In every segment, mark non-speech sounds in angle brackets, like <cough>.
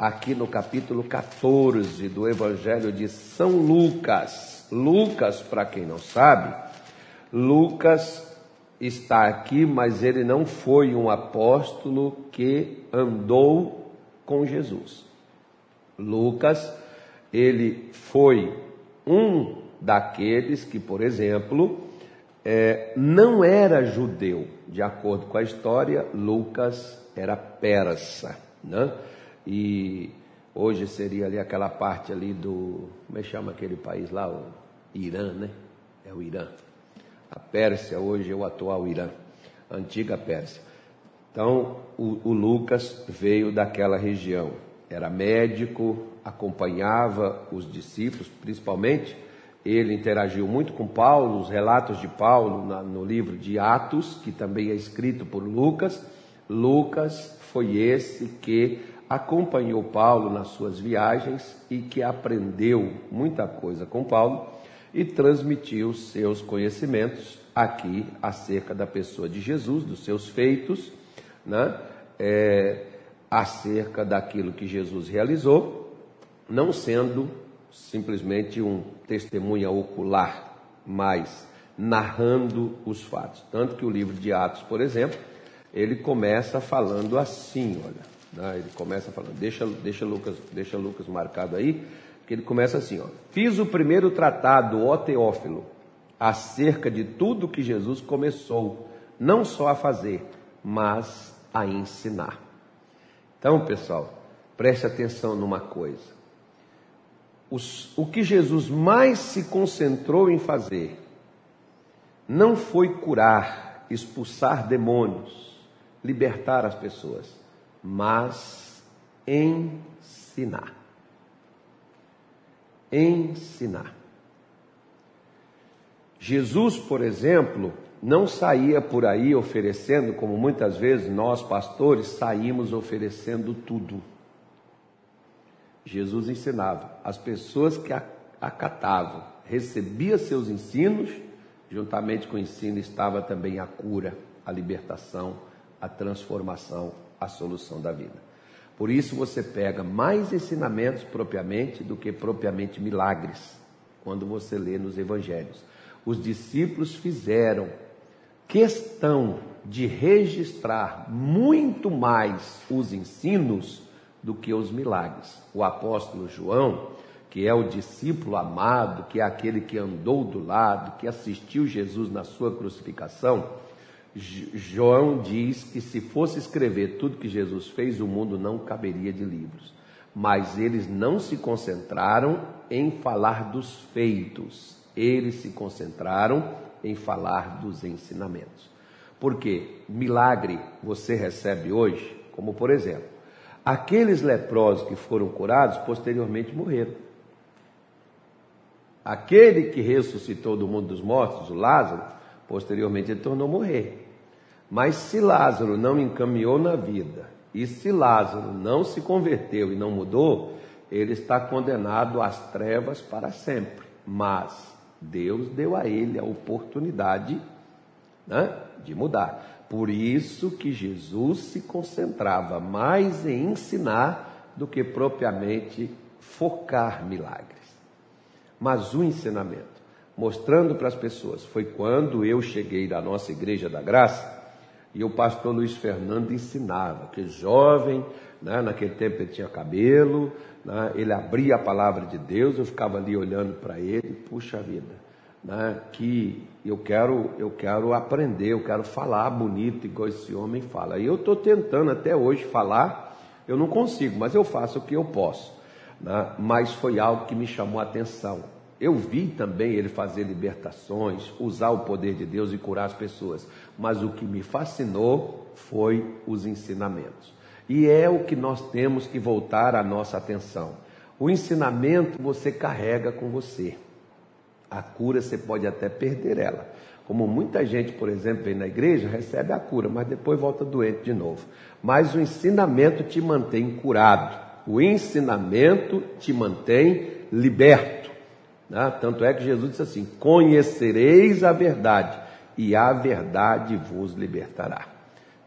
aqui no capítulo 14 do Evangelho de São Lucas. Lucas, para quem não sabe, Lucas está aqui, mas ele não foi um apóstolo que andou com Jesus. Lucas, ele foi um daqueles que, por exemplo, é, não era judeu. De acordo com a história, Lucas era persa. Né? E hoje seria ali aquela parte ali do. Como é que chama aquele país lá? O Irã, né? É o Irã. A Pérsia hoje é o atual Irã, a antiga Pérsia. Então, o, o Lucas veio daquela região. Era médico, acompanhava os discípulos, principalmente. Ele interagiu muito com Paulo, os relatos de Paulo na, no livro de Atos, que também é escrito por Lucas. Lucas foi esse que acompanhou Paulo nas suas viagens e que aprendeu muita coisa com Paulo e transmitiu seus conhecimentos aqui acerca da pessoa de Jesus, dos seus feitos, né? É, acerca daquilo que Jesus realizou, não sendo simplesmente um testemunha ocular, mas narrando os fatos. Tanto que o livro de Atos, por exemplo, ele começa falando assim, olha, né? ele começa falando, deixa, deixa, Lucas, deixa Lucas marcado aí, que ele começa assim, ó, fiz o primeiro tratado, ó Teófilo, acerca de tudo que Jesus começou, não só a fazer, mas a ensinar. Então, pessoal, preste atenção numa coisa. Os, o que Jesus mais se concentrou em fazer não foi curar, expulsar demônios, libertar as pessoas, mas ensinar. Ensinar. Jesus, por exemplo, não saía por aí oferecendo, como muitas vezes nós pastores saímos oferecendo tudo. Jesus ensinava. As pessoas que acatavam, recebia seus ensinos, juntamente com o ensino estava também a cura, a libertação, a transformação, a solução da vida. Por isso você pega mais ensinamentos propriamente do que propriamente milagres, quando você lê nos evangelhos. Os discípulos fizeram questão de registrar muito mais os ensinos do que os milagres. O apóstolo João, que é o discípulo amado, que é aquele que andou do lado, que assistiu Jesus na sua crucificação, João diz que se fosse escrever tudo que Jesus fez, o mundo não caberia de livros. Mas eles não se concentraram em falar dos feitos, eles se concentraram em falar dos ensinamentos. Porque milagre você recebe hoje, como por exemplo, aqueles leprosos que foram curados posteriormente morreram. Aquele que ressuscitou do mundo dos mortos, o Lázaro, posteriormente ele tornou morrer. Mas se Lázaro não encaminhou na vida, e se Lázaro não se converteu e não mudou, ele está condenado às trevas para sempre. Mas Deus deu a ele a oportunidade né, de mudar. Por isso que Jesus se concentrava mais em ensinar do que propriamente focar milagres. Mas o ensinamento, mostrando para as pessoas, foi quando eu cheguei da nossa igreja da graça e o pastor Luiz Fernando ensinava, que jovem, né, naquele tempo ele tinha cabelo, né, ele abria a palavra de Deus, eu ficava ali olhando para ele, puxa vida, né, que eu quero, eu quero aprender, eu quero falar bonito igual esse homem fala. E eu estou tentando até hoje falar, eu não consigo, mas eu faço o que eu posso. Né, mas foi algo que me chamou a atenção. Eu vi também ele fazer libertações, usar o poder de Deus e curar as pessoas, mas o que me fascinou foi os ensinamentos. E é o que nós temos que voltar a nossa atenção. O ensinamento você carrega com você. A cura você pode até perder ela. Como muita gente, por exemplo, vem na igreja, recebe a cura, mas depois volta doente de novo. Mas o ensinamento te mantém curado. O ensinamento te mantém liberto. Né? Tanto é que Jesus disse assim: Conhecereis a verdade, e a verdade vos libertará.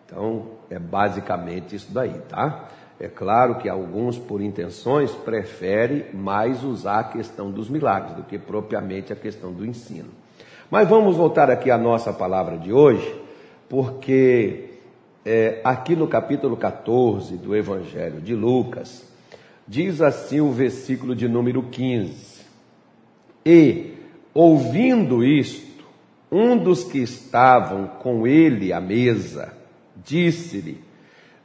Então, é basicamente isso daí, tá? É claro que alguns, por intenções, preferem mais usar a questão dos milagres do que propriamente a questão do ensino. Mas vamos voltar aqui à nossa palavra de hoje, porque é, aqui no capítulo 14 do Evangelho de Lucas, diz assim o versículo de número 15: E, ouvindo isto, um dos que estavam com ele à mesa, disse-lhe: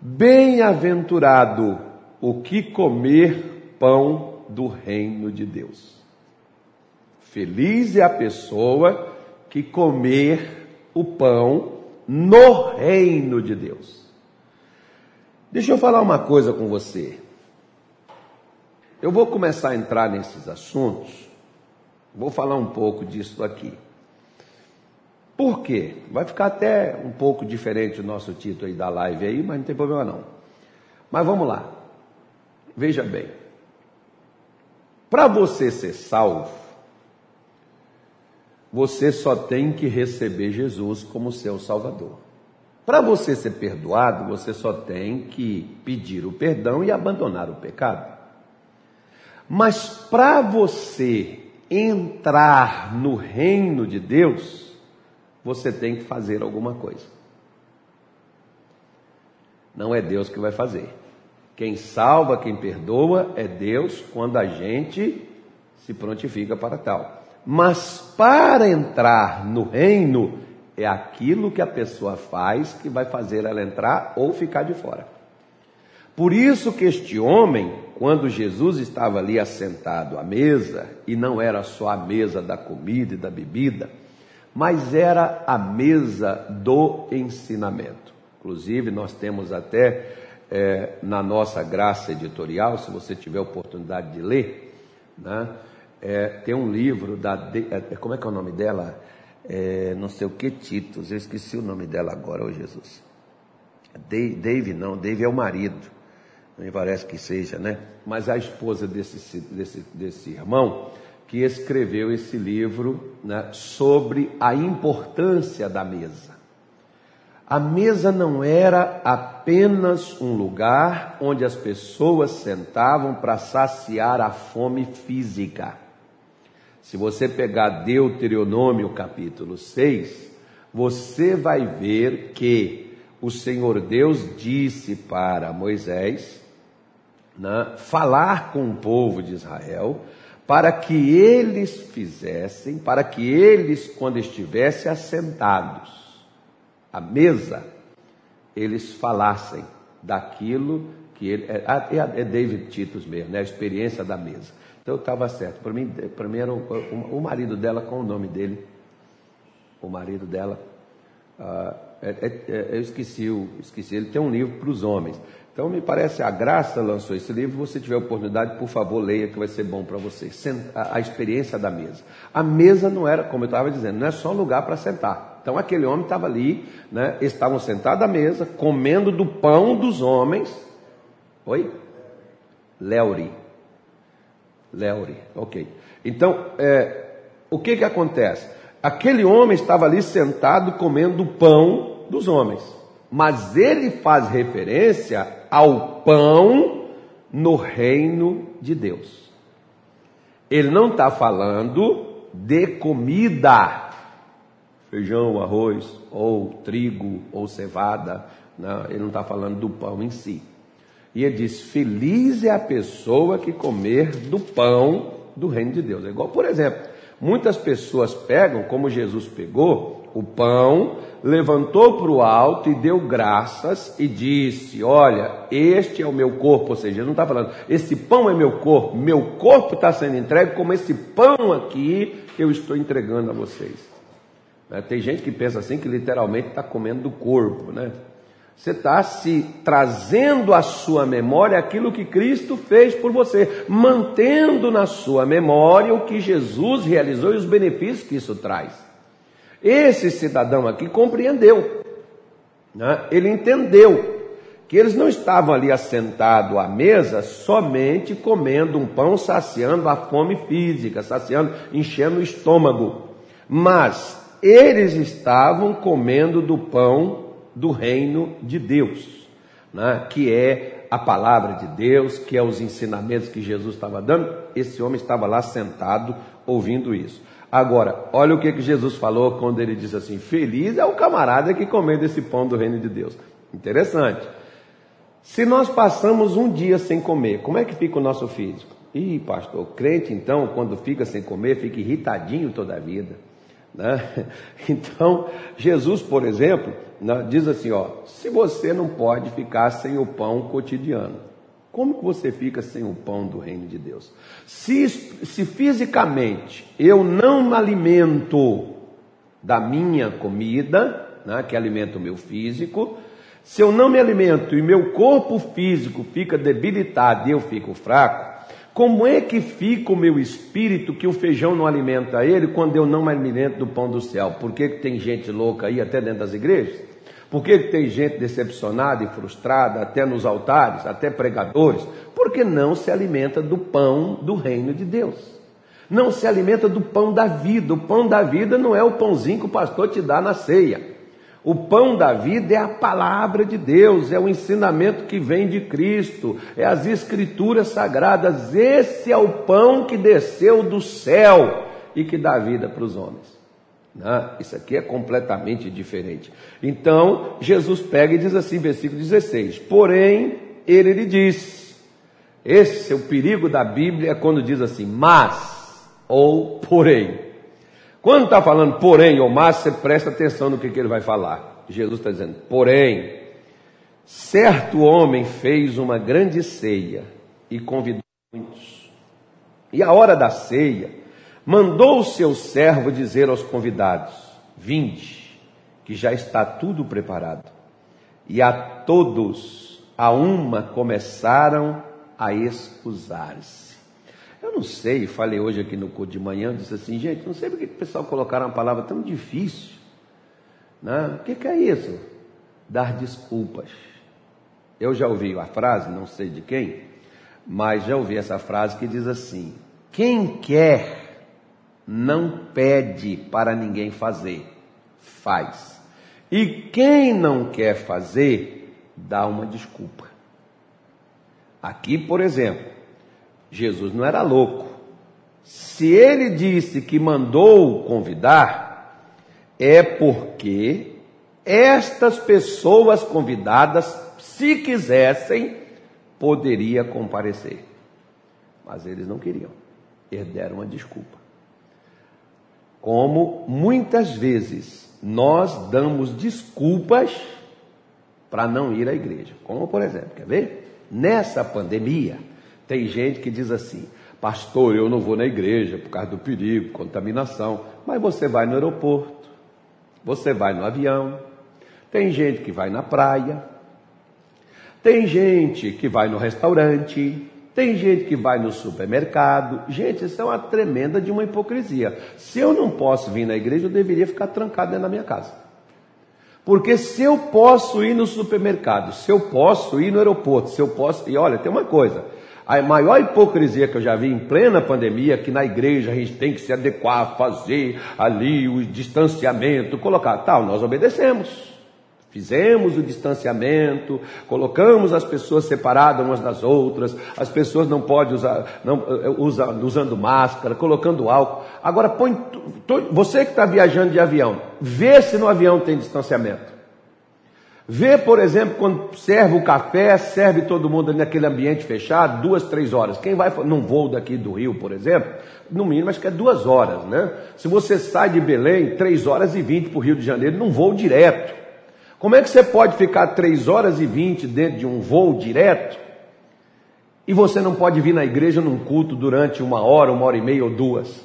Bem-aventurado o que comer pão do reino de Deus. Feliz é a pessoa que comer o pão no reino de Deus. Deixa eu falar uma coisa com você. Eu vou começar a entrar nesses assuntos, vou falar um pouco disso aqui. Por quê? Vai ficar até um pouco diferente o nosso título aí da live aí, mas não tem problema não. Mas vamos lá. Veja bem. Para você ser salvo, você só tem que receber Jesus como seu Salvador. Para você ser perdoado, você só tem que pedir o perdão e abandonar o pecado. Mas para você entrar no reino de Deus, você tem que fazer alguma coisa. Não é Deus que vai fazer. Quem salva, quem perdoa é Deus quando a gente se prontifica para tal. Mas para entrar no reino, é aquilo que a pessoa faz que vai fazer ela entrar ou ficar de fora. Por isso que este homem, quando Jesus estava ali assentado à mesa, e não era só a mesa da comida e da bebida, mas era a mesa do ensinamento. Inclusive, nós temos até é, na nossa graça editorial, se você tiver oportunidade de ler, né, é, tem um livro da. É, como é que é o nome dela? É, não sei o que títulos, eu esqueci o nome dela agora, ô Jesus. Dave, não, Dave é o marido, me parece que seja, né? Mas a esposa desse, desse, desse irmão, que escreveu esse livro né, sobre a importância da mesa. A mesa não era apenas um lugar onde as pessoas sentavam para saciar a fome física. Se você pegar Deuteronômio capítulo 6, você vai ver que o Senhor Deus disse para Moisés né, falar com o povo de Israel para que eles fizessem, para que eles, quando estivessem assentados à mesa, eles falassem daquilo que ele. É, é, é David Titus mesmo, né? a experiência da mesa. Então eu estava certo. Para mim, para mim era o, o, marido dela, com o nome dele? O marido dela. Uh, é, é, eu esqueci, esqueci, ele tem um livro para os homens. Então, me parece, a Graça lançou esse livro. Se você tiver oportunidade, por favor, leia, que vai ser bom para você. A, experiência da mesa. A mesa não era, como eu estava dizendo, não é só um lugar para sentar. Então, aquele homem estava ali, né, estavam sentados à mesa, comendo do pão dos homens. Oi? Leuri. Leuri, ok. Então, é, o que que acontece? Aquele homem estava ali sentado comendo o pão dos homens. Mas ele faz referência ao pão no reino de Deus. Ele não está falando de comida, feijão, arroz, ou trigo, ou cevada. Não, ele não está falando do pão em si. E ele diz: Feliz é a pessoa que comer do pão do reino de Deus. É igual, por exemplo, muitas pessoas pegam, como Jesus pegou, o pão levantou para o alto e deu graças e disse: Olha, este é o meu corpo. Ou seja, ele não está falando, esse pão é meu corpo, meu corpo está sendo entregue como esse pão aqui eu estou entregando a vocês. Né? Tem gente que pensa assim que literalmente está comendo do corpo, né? Você está se trazendo à sua memória aquilo que Cristo fez por você, mantendo na sua memória o que Jesus realizou e os benefícios que isso traz. Esse cidadão aqui compreendeu, né? ele entendeu que eles não estavam ali assentados à mesa somente comendo um pão, saciando a fome física, saciando, enchendo o estômago, mas eles estavam comendo do pão do reino de Deus, né? que é a palavra de Deus, que é os ensinamentos que Jesus estava dando, esse homem estava lá sentado ouvindo isso. Agora, olha o que, que Jesus falou quando ele diz assim: Feliz é o camarada que come desse pão do reino de Deus. Interessante. Se nós passamos um dia sem comer, como é que fica o nosso físico? Ih, pastor, crente então, quando fica sem comer, fica irritadinho toda a vida. Né? <laughs> Então, Jesus, por exemplo, né, diz assim: ó, se você não pode ficar sem o pão cotidiano, como que você fica sem o pão do reino de Deus? Se, se fisicamente eu não me alimento da minha comida, né, que alimenta o meu físico, se eu não me alimento e meu corpo físico fica debilitado e eu fico fraco, como é que fica o meu espírito que o feijão não alimenta ele quando eu não me alimento do pão do céu? Por que, que tem gente louca aí até dentro das igrejas? Por que, tem gente decepcionada e frustrada até nos altares, até pregadores? Porque não se alimenta do pão do reino de Deus. Não se alimenta do pão da vida. O pão da vida não é o pãozinho que o pastor te dá na ceia. O pão da vida é a palavra de Deus, é o ensinamento que vem de Cristo, é as escrituras sagradas. Esse é o pão que desceu do céu e que dá vida para os homens. Né? Isso aqui é completamente diferente. Então, Jesus pega e diz assim, versículo 16: Porém, ele lhe diz: Esse é o perigo da Bíblia quando diz assim, mas ou porém. Quando está falando porém ou mas, você presta atenção no que, que ele vai falar. Jesus está dizendo, porém, certo homem fez uma grande ceia e convidou muitos. E a hora da ceia, mandou o seu servo dizer aos convidados: Vinde, que já está tudo preparado. E a todos, a uma, começaram a excusar-se. Eu não sei, falei hoje aqui no culto de manhã, disse assim, gente, não sei porque o pessoal colocaram uma palavra tão difícil. Né? O que, que é isso? Dar desculpas. Eu já ouvi a frase, não sei de quem, mas já ouvi essa frase que diz assim: quem quer não pede para ninguém fazer, faz. E quem não quer fazer, dá uma desculpa. Aqui, por exemplo, Jesus não era louco. Se ele disse que mandou convidar, é porque estas pessoas convidadas, se quisessem, poderia comparecer. Mas eles não queriam. Eles deram uma desculpa. Como muitas vezes nós damos desculpas para não ir à igreja. Como por exemplo, quer ver? Nessa pandemia, tem gente que diz assim: Pastor, eu não vou na igreja por causa do perigo, contaminação. Mas você vai no aeroporto, você vai no avião. Tem gente que vai na praia. Tem gente que vai no restaurante. Tem gente que vai no supermercado. Gente, isso é uma tremenda de uma hipocrisia. Se eu não posso vir na igreja, eu deveria ficar trancado dentro da minha casa. Porque se eu posso ir no supermercado, se eu posso ir no aeroporto, se eu posso. E olha, tem uma coisa. A maior hipocrisia que eu já vi em plena pandemia, que na igreja a gente tem que se adequar, fazer ali o distanciamento, colocar. Tal, nós obedecemos. Fizemos o distanciamento, colocamos as pessoas separadas umas das outras, as pessoas não podem usar, não, eh, usa, usando máscara, colocando álcool. Agora põe, você que está viajando de avião, vê se no avião tem distanciamento. Vê, por exemplo, quando serve o café, serve todo mundo ali naquele ambiente fechado, duas, três horas. Quem vai num voo daqui do Rio, por exemplo, no mínimo acho que é duas horas, né? Se você sai de Belém, três horas e vinte para o Rio de Janeiro, num voo direto. Como é que você pode ficar três horas e vinte dentro de um voo direto e você não pode vir na igreja num culto durante uma hora, uma hora e meia ou duas?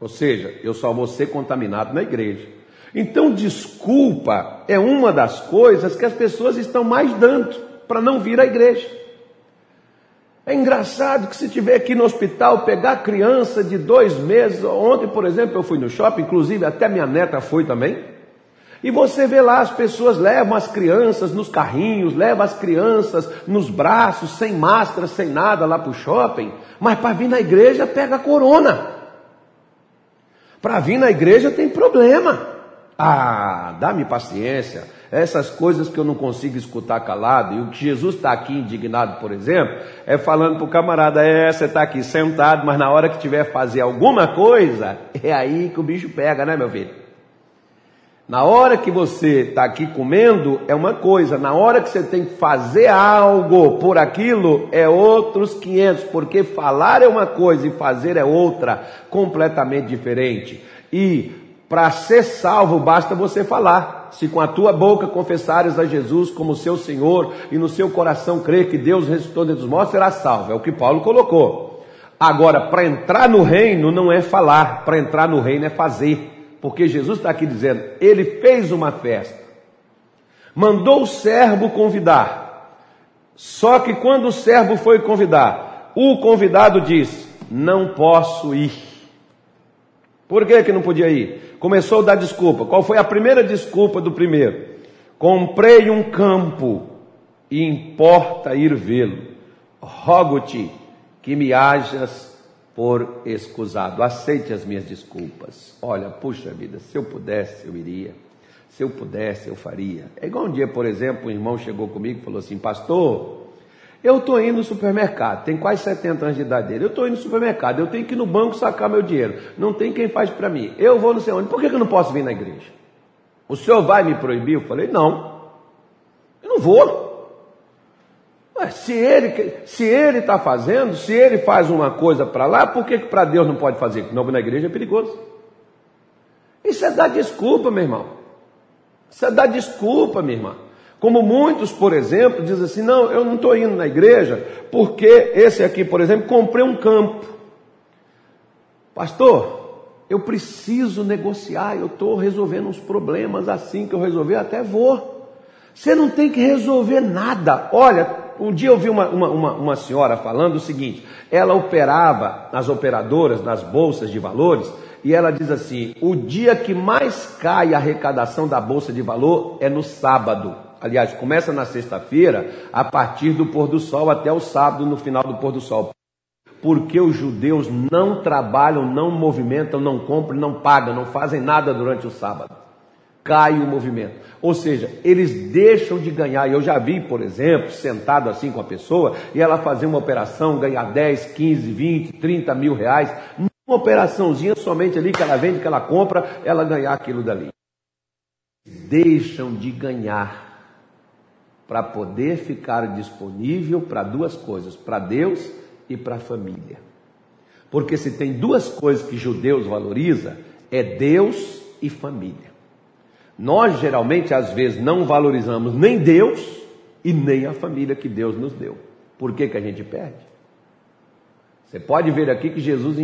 Ou seja, eu só vou ser contaminado na igreja. Então, desculpa é uma das coisas que as pessoas estão mais dando para não vir à igreja. É engraçado que se tiver aqui no hospital pegar criança de dois meses, ontem, por exemplo, eu fui no shopping, inclusive até minha neta foi também, e você vê lá as pessoas levam as crianças nos carrinhos, levam as crianças nos braços, sem máscara, sem nada lá para o shopping, mas para vir na igreja pega a corona. Para vir na igreja tem problema. Ah, dá-me paciência. Essas coisas que eu não consigo escutar calado, e o que Jesus está aqui indignado, por exemplo, é falando para o camarada: é, você está aqui sentado, mas na hora que tiver fazer alguma coisa, é aí que o bicho pega, né, meu filho? Na hora que você está aqui comendo é uma coisa, na hora que você tem que fazer algo por aquilo é outros 500, porque falar é uma coisa e fazer é outra, completamente diferente. E para ser salvo basta você falar. Se com a tua boca confessares a Jesus como seu Senhor e no seu coração crer que Deus ressuscitou dos mortos, será salvo. É o que Paulo colocou. Agora, para entrar no reino não é falar, para entrar no reino é fazer porque Jesus está aqui dizendo, ele fez uma festa, mandou o servo convidar. Só que quando o servo foi convidar, o convidado disse: Não posso ir. Por que, que não podia ir? Começou a dar desculpa. Qual foi a primeira desculpa do primeiro? Comprei um campo e importa ir vê-lo. Rogo-te que me hajas por escusado. Aceite as minhas desculpas. Olha, puxa vida, se eu pudesse, eu iria. Se eu pudesse, eu faria. É igual um dia, por exemplo, um irmão chegou comigo e falou assim: Pastor, eu estou indo no supermercado, tem quase 70 anos de idade dele. Eu estou indo no supermercado, eu tenho que ir no banco sacar meu dinheiro. Não tem quem faz para mim. Eu vou não sei onde. Por que eu não posso vir na igreja? O senhor vai me proibir? Eu falei: Não, eu não vou. Mas se ele se ele está fazendo, se ele faz uma coisa para lá, por que, que para Deus não pode fazer? Não, na igreja é perigoso. Isso é dar desculpa, meu irmão. Isso é dar desculpa, minha irmã. Como muitos, por exemplo, dizem assim: não, eu não estou indo na igreja porque esse aqui, por exemplo, comprei um campo. Pastor, eu preciso negociar, eu estou resolvendo uns problemas assim que eu resolver, até vou. Você não tem que resolver nada. Olha, um dia eu vi uma, uma, uma, uma senhora falando o seguinte: ela operava nas operadoras, nas bolsas de valores, e ela diz assim: o dia que mais cai a arrecadação da bolsa de valor é no sábado. Aliás, começa na sexta-feira, a partir do pôr do sol até o sábado, no final do pôr do sol. Porque os judeus não trabalham, não movimentam, não compram, não pagam, não fazem nada durante o sábado cai o movimento. Ou seja, eles deixam de ganhar. Eu já vi, por exemplo, sentado assim com a pessoa e ela fazer uma operação, ganhar 10, 15, 20, 30 mil reais. Uma operaçãozinha somente ali que ela vende, que ela compra, ela ganhar aquilo dali. Deixam de ganhar para poder ficar disponível para duas coisas: para Deus e para a família. Porque se tem duas coisas que judeus valoriza, é Deus e família. Nós geralmente, às vezes, não valorizamos nem Deus e nem a família que Deus nos deu. Por que, que a gente perde? Você pode ver aqui que Jesus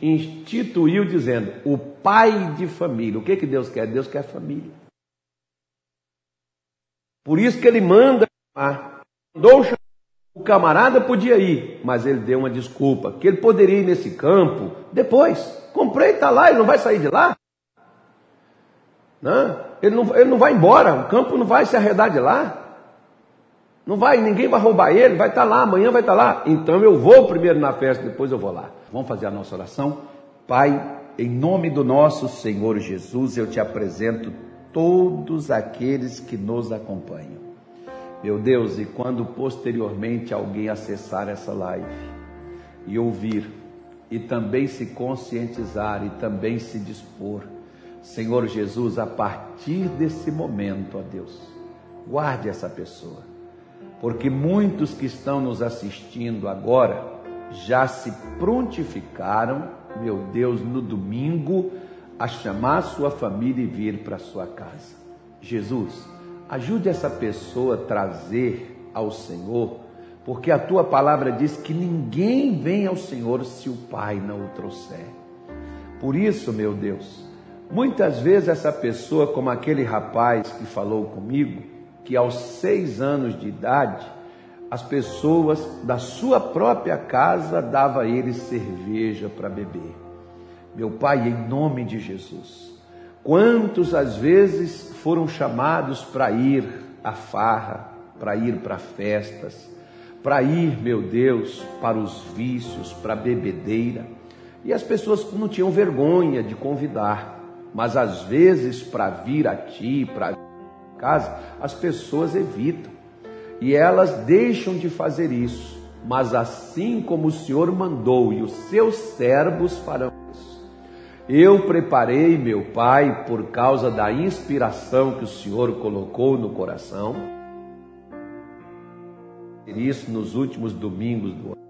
instituiu dizendo: o pai de família. O que, que Deus quer? Deus quer família. Por isso que ele manda Mandou o camarada podia ir, mas ele deu uma desculpa, que ele poderia ir nesse campo depois. Comprei, está lá, ele não vai sair de lá. Né? Ele, não, ele não vai embora, o campo não vai se arredar de lá. Não vai, ninguém vai roubar ele, vai estar lá, amanhã vai estar lá. Então eu vou primeiro na festa, depois eu vou lá. Vamos fazer a nossa oração? Pai, em nome do nosso Senhor Jesus, eu te apresento todos aqueles que nos acompanham. Meu Deus, e quando posteriormente alguém acessar essa live e ouvir, e também se conscientizar e também se dispor, Senhor Jesus, a partir desse momento, ó Deus, guarde essa pessoa, porque muitos que estão nos assistindo agora já se prontificaram, meu Deus, no domingo, a chamar sua família e vir para sua casa. Jesus, ajude essa pessoa a trazer ao Senhor, porque a tua palavra diz que ninguém vem ao Senhor se o Pai não o trouxer. Por isso, meu Deus, Muitas vezes essa pessoa, como aquele rapaz que falou comigo, que aos seis anos de idade, as pessoas da sua própria casa davam a ele cerveja para beber. Meu pai, em nome de Jesus, quantos às vezes foram chamados para ir à farra, para ir para festas, para ir, meu Deus, para os vícios, para a bebedeira, e as pessoas não tinham vergonha de convidar mas às vezes para vir a ti, para casa, as pessoas evitam. E elas deixam de fazer isso. Mas assim como o Senhor mandou e os seus servos farão isso. Eu preparei, meu Pai, por causa da inspiração que o Senhor colocou no coração, isso nos últimos domingos do ano.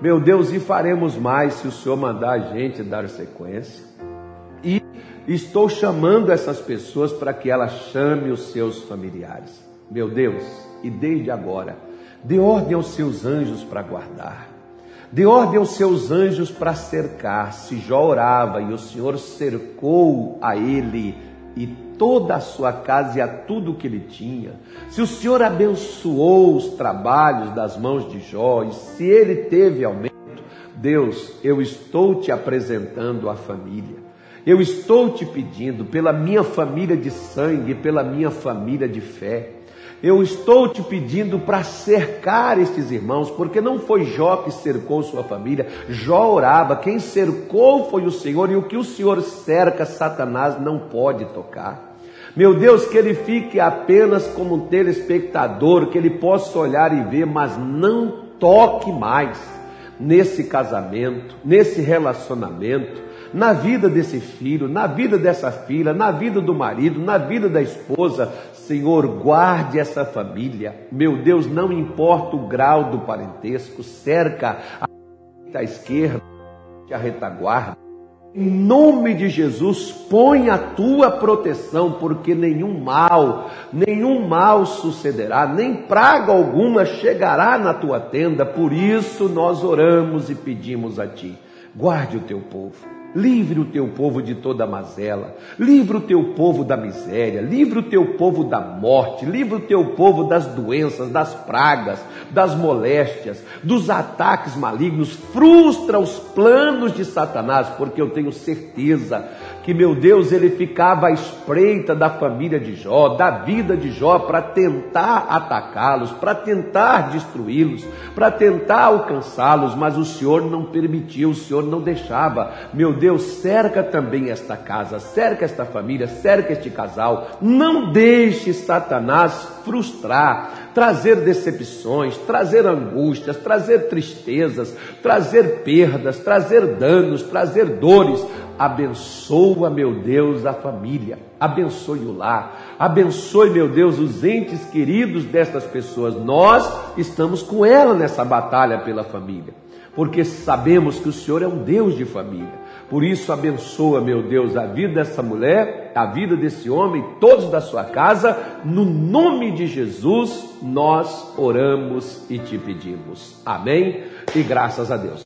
Meu Deus, e faremos mais se o Senhor mandar a gente dar sequência. Estou chamando essas pessoas para que elas chame os seus familiares. Meu Deus, e desde agora, dê ordem aos seus anjos para guardar. Dê ordem aos seus anjos para cercar. Se Jó orava e o Senhor cercou a ele e toda a sua casa e a tudo que ele tinha, se o Senhor abençoou os trabalhos das mãos de Jó e se ele teve aumento, Deus, eu estou te apresentando a família. Eu estou te pedindo pela minha família de sangue, pela minha família de fé. Eu estou te pedindo para cercar estes irmãos, porque não foi Jó que cercou sua família, Jó orava, quem cercou foi o Senhor, e o que o Senhor cerca, Satanás não pode tocar. Meu Deus, que ele fique apenas como um telespectador, que ele possa olhar e ver, mas não toque mais nesse casamento, nesse relacionamento, na vida desse filho, na vida dessa filha, na vida do marido, na vida da esposa. Senhor, guarde essa família. Meu Deus, não importa o grau do parentesco, cerca a esquerda, a retaguarda. Em nome de Jesus, põe a tua proteção, porque nenhum mal, nenhum mal sucederá, nem praga alguma chegará na tua tenda. Por isso nós oramos e pedimos a ti: guarde o teu povo. Livre o teu povo de toda mazela, livre o teu povo da miséria, livre o teu povo da morte, livre o teu povo das doenças, das pragas, das moléstias, dos ataques malignos, frustra os planos de Satanás, porque eu tenho certeza que meu Deus ele ficava à espreita da família de Jó, da vida de Jó, para tentar atacá-los, para tentar destruí-los, para tentar alcançá-los, mas o Senhor não permitiu, o Senhor não deixava. Meu Deus, cerca também esta casa, cerca esta família, cerca este casal. Não deixe Satanás frustrar, trazer decepções, trazer angústias, trazer tristezas, trazer perdas, trazer danos, trazer dores Abençoa, meu Deus, a família, abençoe o lar, abençoe, meu Deus, os entes queridos destas pessoas. Nós estamos com ela nessa batalha pela família, porque sabemos que o Senhor é um Deus de família. Por isso, abençoa, meu Deus, a vida dessa mulher, a vida desse homem, todos da sua casa. No nome de Jesus, nós oramos e te pedimos. Amém? E graças a Deus.